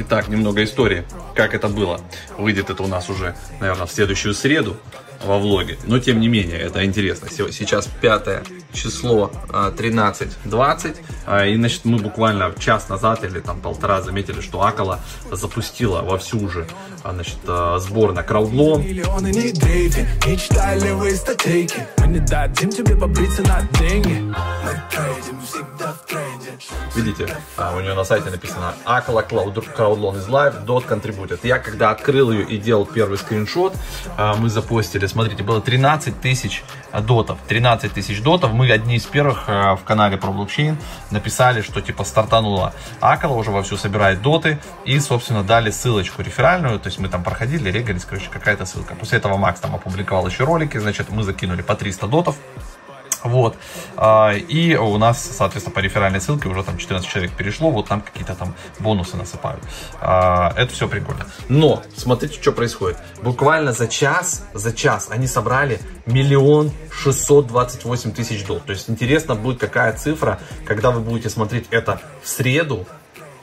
Итак, немного истории, как это было. Выйдет это у нас уже, наверное, в следующую среду во влоге. Но тем не менее, это интересно. Сейчас пятое число 13.20. А, и, значит, мы буквально час назад или там полтора заметили, что Акала запустила во всю уже, а, значит, а, сбор на краудлон. Видите, у нее на сайте написано Акала Crowdloan is live, dot contributed. Я когда открыл ее и делал первый скриншот, мы запостили, смотрите, было 13 тысяч дотов. 13 тысяч дотов. Мы одни из первых в канале про блокчейн написали, что типа стартанула Акала, уже вовсю собирает доты, и, собственно, дали ссылочку реферальную, то есть мы там проходили, регались, короче, какая-то ссылка. После этого Макс там опубликовал еще ролики, значит, мы закинули по 300 дотов, вот. А, и у нас, соответственно, по реферальной ссылке уже там 14 человек перешло, вот там какие-то там бонусы насыпают. А, это все прикольно. Но, смотрите, что происходит. Буквально за час, за час они собрали миллион шестьсот двадцать восемь тысяч долларов. То есть интересно будет, какая цифра, когда вы будете смотреть это в среду,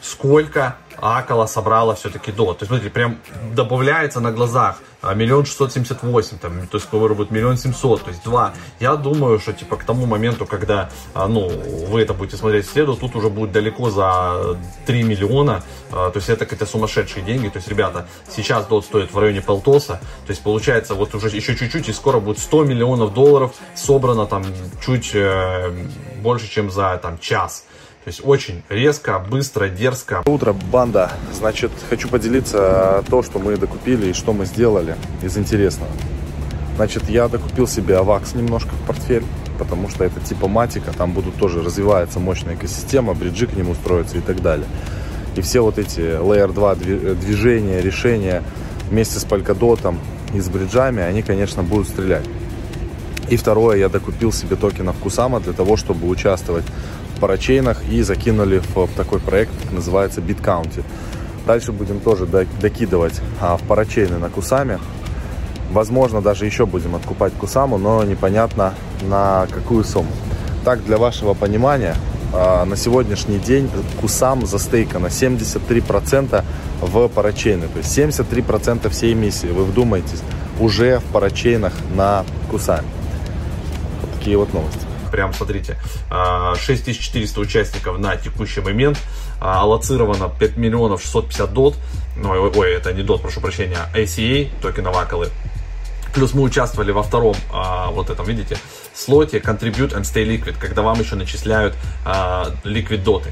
сколько Акала собрала все-таки до. То есть, смотрите, прям добавляется на глазах а, миллион шестьсот семьдесят восемь, там, то есть, скоро будет миллион семьсот, то есть, два. Я думаю, что, типа, к тому моменту, когда, а, ну, вы это будете смотреть в следу, тут уже будет далеко за 3 миллиона, а, то есть, это какие-то сумасшедшие деньги, то есть, ребята, сейчас дот стоит в районе полтоса, то есть, получается, вот уже еще чуть-чуть, и скоро будет 100 миллионов долларов собрано, там, чуть э, больше, чем за, там, час. То есть очень резко, быстро, дерзко. Утро, банда. Значит, хочу поделиться то, что мы докупили и что мы сделали из интересного. Значит, я докупил себе AVAX немножко в портфель, потому что это типа матика, там будут тоже развивается мощная экосистема, бриджи к нему строятся и так далее. И все вот эти Layer 2 движения, решения вместе с Polkadot и с бриджами, они, конечно, будут стрелять. И второе, я докупил себе токенов Кусама для того, чтобы участвовать парачейнах и закинули в, такой проект, называется BitCounty. Дальше будем тоже докидывать а, в парачейны на Кусаме. Возможно, даже еще будем откупать Кусаму, но непонятно на какую сумму. Так, для вашего понимания, а, на сегодняшний день Кусам застейкано 73% в парачейны. То есть 73% всей эмиссии, вы вдумайтесь, уже в парачейнах на Кусаме. Вот такие вот новости прям смотрите, 6400 а, участников на текущий момент, а, аллоцировано 5 миллионов 650 дот, ну, ой, ой, это не дот, прошу прощения, ACA, токена Вакалы, Плюс мы участвовали во втором, а, вот этом, видите, слоте Contribute and Stay Liquid, когда вам еще начисляют Liquid доты.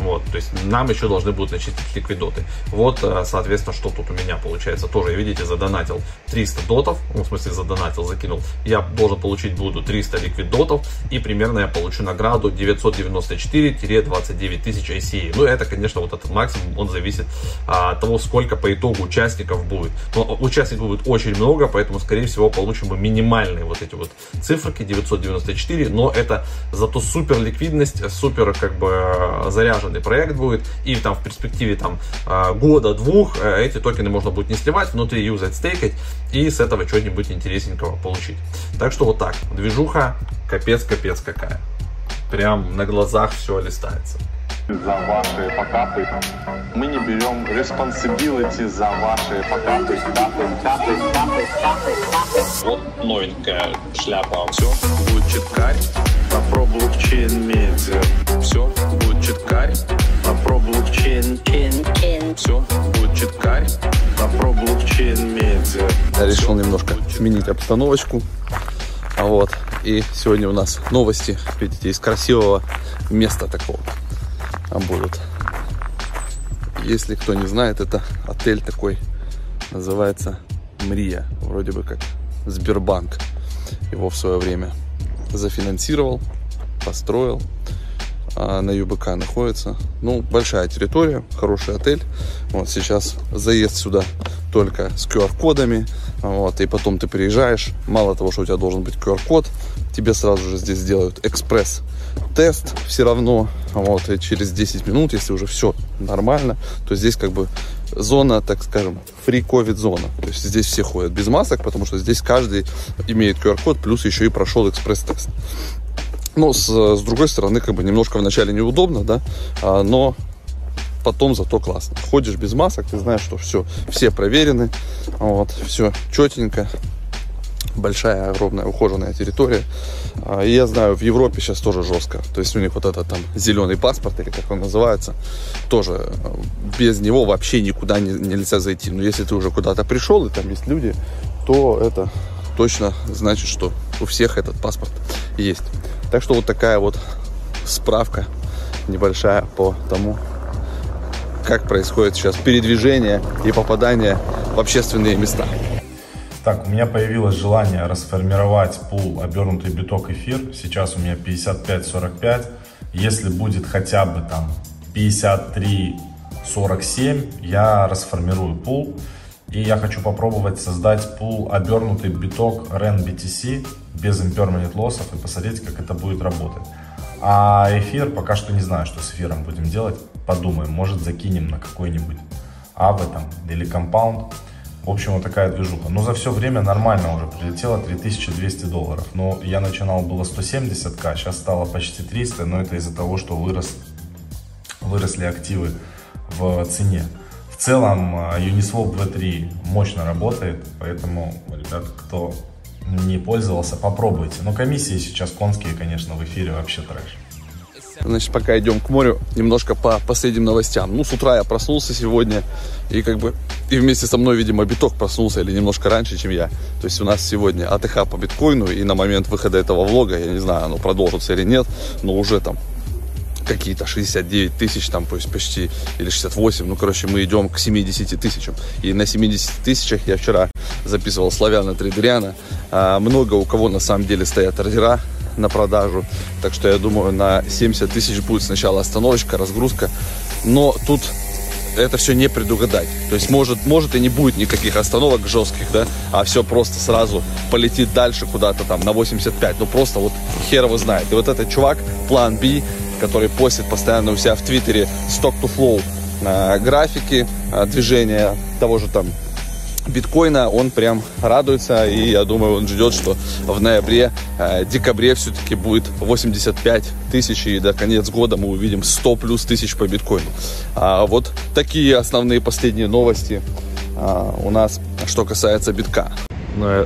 Вот, то есть нам еще должны будут начислить ликвидоты. Вот, э, соответственно, что тут у меня получается. Тоже, видите, задонатил 300 дотов, ну, в смысле задонатил, закинул. Я должен получить буду 300 ликвидотов и примерно я получу награду 994-29 тысяч ICA. Ну, это, конечно, вот этот максимум, он зависит а, от того, сколько по итогу участников будет. Но участников будет очень много, поэтому, скорее всего, получим мы минимальные вот эти вот циферки 994, но это зато супер ликвидность, супер как бы заряжен заряженный проект будет, и там в перспективе там а, года-двух э, эти токены можно будет не сливать, внутри юзать, стейкать, и с этого что-нибудь интересненького получить. Так что вот так, движуха капец-капец какая. Прям на глазах все листается за ваши покапы. Мы не берем responsibility за ваши покапы, капы, капы, капы, капы, капы. Вот новенькая шляпа. Все, будет читкарь, а про блокчейн медиа. Все, будет читкарь, а про блокчейн. Все, будет читкарь, а про блокчейн медиа. Я решил немножко сменить обстановочку. Вот. И сегодня у нас новости, видите, из красивого места такого будут. Если кто не знает, это отель такой, называется Мрия, вроде бы как Сбербанк его в свое время зафинансировал, построил, а на ЮБК находится. Ну, большая территория, хороший отель. Вот сейчас заезд сюда только с QR-кодами. Вот, и потом ты приезжаешь, мало того, что у тебя должен быть QR-код, тебе сразу же здесь сделают экспресс-тест все равно. Вот, и через 10 минут, если уже все нормально, то здесь как бы зона, так скажем, free covid зона. То есть здесь все ходят без масок, потому что здесь каждый имеет QR-код, плюс еще и прошел экспресс-тест. Но с, с другой стороны, как бы немножко вначале неудобно, да, а, но потом зато классно. Ходишь без масок, ты знаешь, что все, все проверены, вот, все четенько, большая, огромная, ухоженная территория. А, и я знаю, в Европе сейчас тоже жестко. То есть у них вот этот там зеленый паспорт, или как он называется, тоже э, без него вообще никуда не, нельзя зайти. Но если ты уже куда-то пришел, и там есть люди, то это точно значит, что у всех этот паспорт есть. Так что вот такая вот справка небольшая по тому, как происходит сейчас передвижение и попадание в общественные места. Так, у меня появилось желание расформировать пул обернутый биток эфир. Сейчас у меня 55-45. Если будет хотя бы там 53-47, я расформирую пул. И я хочу попробовать создать пул обернутый биток REN BTC без impermanent лоссов и посмотреть, как это будет работать. А эфир, пока что не знаю, что с эфиром будем делать. Подумаем, может закинем на какой-нибудь АВ там или компаунд. В общем, вот такая движуха. Но за все время нормально уже прилетело 3200 долларов. Но я начинал было 170к, сейчас стало почти 300, но это из-за того, что вырос, выросли активы в цене. В целом а, Uniswap V3 мощно работает, поэтому, ребят, кто не пользовался, попробуйте. Но комиссии сейчас конские, конечно, в эфире вообще трэш. Значит, пока идем к морю, немножко по последним новостям. Ну, с утра я проснулся сегодня, и как бы, и вместе со мной, видимо, биток проснулся, или немножко раньше, чем я. То есть у нас сегодня АТХ по биткоину, и на момент выхода этого влога, я не знаю, оно продолжится или нет, но уже там какие-то 69 тысяч, там, то есть почти, или 68, ну, короче, мы идем к 70 тысячам. И на 70 тысячах я вчера записывал славяна трейдериана. А, много у кого на самом деле стоят ордера, на продажу. Так что я думаю, на 70 тысяч будет сначала остановочка, разгрузка. Но тут это все не предугадать. То есть может, может и не будет никаких остановок жестких, да, а все просто сразу полетит дальше куда-то там на 85. Ну просто вот хер его знает. И вот этот чувак, план B, который постит постоянно у себя в Твиттере stock to flow э, графики э, движения того же там биткоина, он прям радуется, и я думаю, он ждет, что в ноябре, э, декабре все-таки будет 85 тысяч, и до конец года мы увидим 100 плюс тысяч по биткоину. А вот такие основные последние новости а, у нас, что касается битка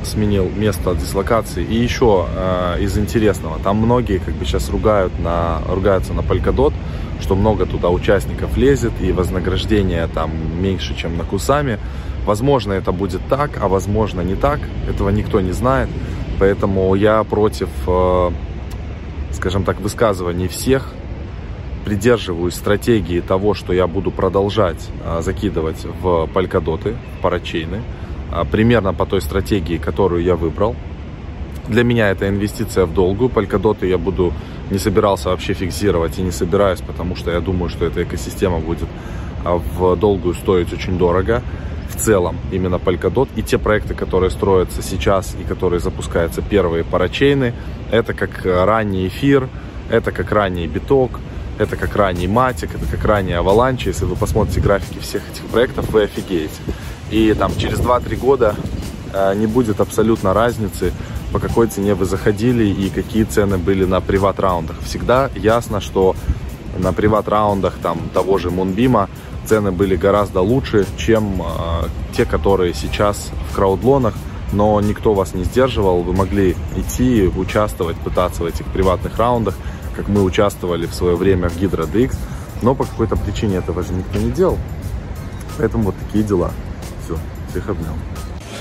сменил место дислокации. И еще э, из интересного, там многие как бы сейчас ругают на, ругаются на Polkadot, что много туда участников лезет и вознаграждение там меньше, чем на Кусами. Возможно, это будет так, а возможно не так. Этого никто не знает. Поэтому я против, э, скажем так, высказываний всех. Придерживаюсь стратегии того, что я буду продолжать э, закидывать в полькодоты, в парачейны. Э, примерно по той стратегии, которую я выбрал. Для меня это инвестиция в долгую. Полькодоты я буду не собирался вообще фиксировать и не собираюсь, потому что я думаю, что эта экосистема будет в долгую стоить очень дорого в целом именно Polkadot и те проекты, которые строятся сейчас и которые запускаются первые парачейны, это как ранний эфир, это как ранний биток, это как ранний матик, это как ранний аваланчи. Если вы посмотрите графики всех этих проектов, вы офигеете. И там через 2-3 года э, не будет абсолютно разницы, по какой цене вы заходили и какие цены были на приват-раундах. Всегда ясно, что на приват-раундах там того же Мунбима цены были гораздо лучше, чем э, те, которые сейчас в краудлонах, но никто вас не сдерживал, вы могли идти, участвовать, пытаться в этих приватных раундах, как мы участвовали в свое время в Hydra DX, но по какой-то причине этого же никто не делал. Поэтому вот такие дела. Все, всех обнял.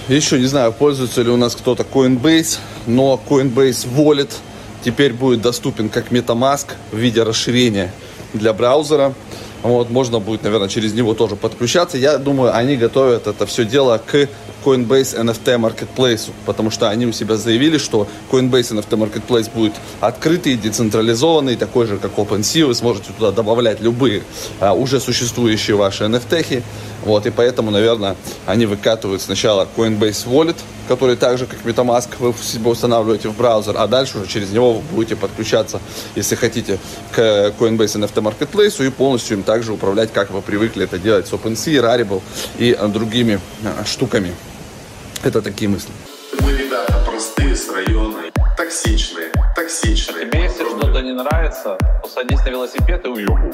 Еще не знаю, пользуется ли у нас кто-то Coinbase, но Coinbase Wallet теперь будет доступен как MetaMask в виде расширения для браузера. Вот, можно будет, наверное, через него тоже подключаться. Я думаю, они готовят это все дело к Coinbase NFT Marketplace, потому что они у себя заявили, что Coinbase NFT Marketplace будет открытый, децентрализованный, такой же, как OpenSea. Вы сможете туда добавлять любые а, уже существующие ваши NFT. Вот, и поэтому, наверное, они выкатывают сначала Coinbase Wallet, который так же, как MetaMask, вы себе устанавливаете в браузер, а дальше уже через него вы будете подключаться, если хотите, к Coinbase NFT Marketplace и полностью им также управлять, как вы привыкли это делать с OpenSea, Rarible и другими а, штуками. Это такие мысли. Мы ребята простые с района, токсичные, токсичные. Тебе если что-то не нравится, то садись на велосипед и уебывай.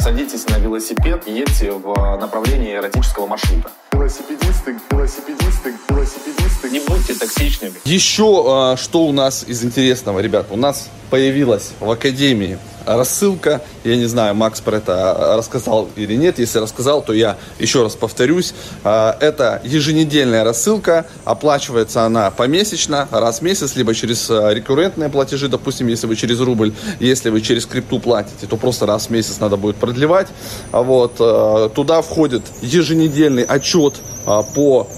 Садитесь на велосипед и едьте в направлении эротического маршрута. Велосипедисты, велосипедисты, велосипедисты. Не будьте токсичными. Еще э, что у нас из интересного, ребят, у нас появилась в Академии рассылка. Я не знаю, Макс про это рассказал или нет. Если рассказал, то я еще раз повторюсь. Э, это еженедельная рассылка. Оплачивается она помесячно, раз в месяц, либо через э, рекуррентные платежи, допустим, если вы через рубль, если вы через крипту платите, то просто раз в месяц надо будет продлевать. А Вот. Туда входит еженедельный отчет по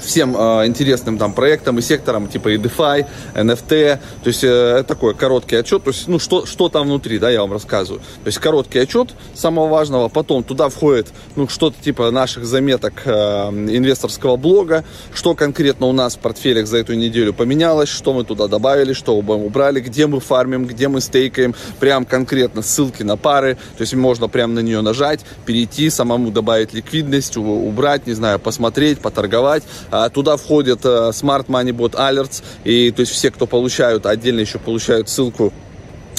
всем э, интересным там проектам и секторам, типа и DeFi, NFT, то есть э, такой короткий отчет, то есть, ну, что, что там внутри, да, я вам рассказываю. То есть короткий отчет самого важного, потом туда входит, ну, что-то типа наших заметок э, инвесторского блога, что конкретно у нас в портфелях за эту неделю поменялось, что мы туда добавили, что мы убрали, где мы фармим, где мы стейкаем, прям конкретно ссылки на пары, то есть можно прям на нее нажать, перейти, самому добавить ликвидность, убрать, не знаю, посмотреть, поторговать. А, Туда входит э, Smart Money Bot Alerts, и то есть все, кто получают, отдельно еще получают ссылку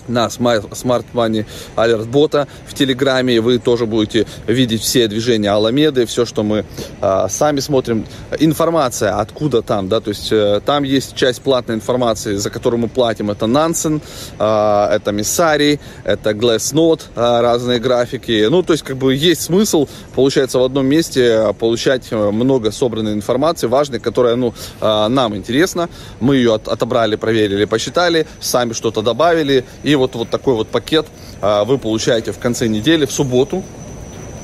на Smart Money Alert бота в Телеграме. Вы тоже будете видеть все движения Аламеды, все, что мы а, сами смотрим. Информация откуда там, да, то есть э, там есть часть платной информации, за которую мы платим. Это Nansen, а, это Missari, это Glassnode, а, разные графики. Ну, то есть как бы есть смысл, получается, в одном месте а, получать э, много собранной информации, важной, которая, ну, а, нам интересна. Мы ее от- отобрали, проверили, посчитали, сами что-то добавили. И вот, вот такой вот пакет а, вы получаете в конце недели, в субботу.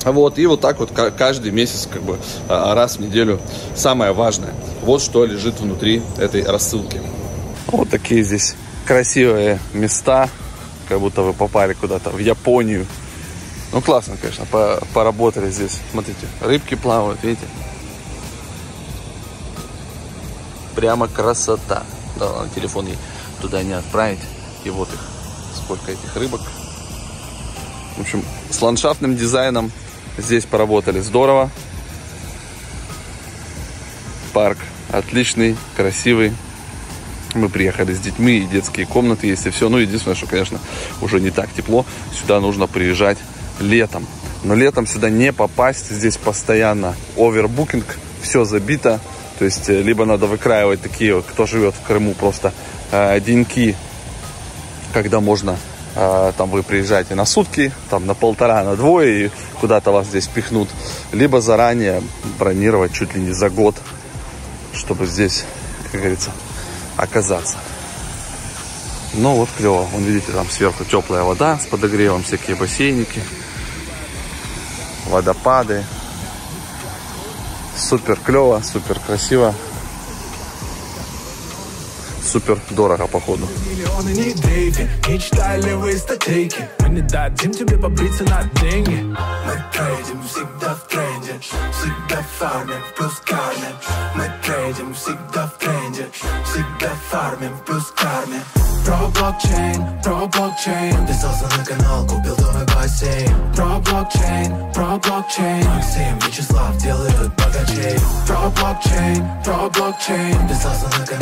Вот, и вот так вот ка- каждый месяц, как бы а, раз в неделю самое важное. Вот что лежит внутри этой рассылки. Вот такие здесь красивые места, как будто вы попали куда-то в Японию. Ну, классно, конечно, по- поработали здесь. Смотрите, рыбки плавают, видите? Прямо красота. Да, ладно, телефон туда не отправить. И вот их, сколько этих рыбок. В общем, с ландшафтным дизайном здесь поработали здорово. Парк отличный, красивый. Мы приехали с детьми, и детские комнаты есть, и все. Ну, единственное, что, конечно, уже не так тепло. Сюда нужно приезжать летом. Но летом сюда не попасть. Здесь постоянно овербукинг, все забито. То есть, э, либо надо выкраивать такие, кто живет в Крыму, просто э, деньки, когда можно, э, там вы приезжаете на сутки, там на полтора, на двое, и куда-то вас здесь пихнут. Либо заранее бронировать чуть ли не за год, чтобы здесь, как говорится, оказаться. Ну вот клево. Вон видите, там сверху теплая вода с подогревом, всякие бассейники, водопады. Супер клево, супер красиво. Супер дорого, походу. Миллионы не дрейфе Не читай левые статейки Мы не дадим тебе побриться на деньги Мы трейдим всегда в тренде Всегда фармим плюс карме Мы трейдим всегда в тренде Всегда фармим плюс карме Про блокчейн, про блокчейн Подписался на канал, купил дом и бассейн Про блокчейн, про блокчейн Максим, Вячеслав делают богачей Про блокчейн, про блокчейн Подписался на канал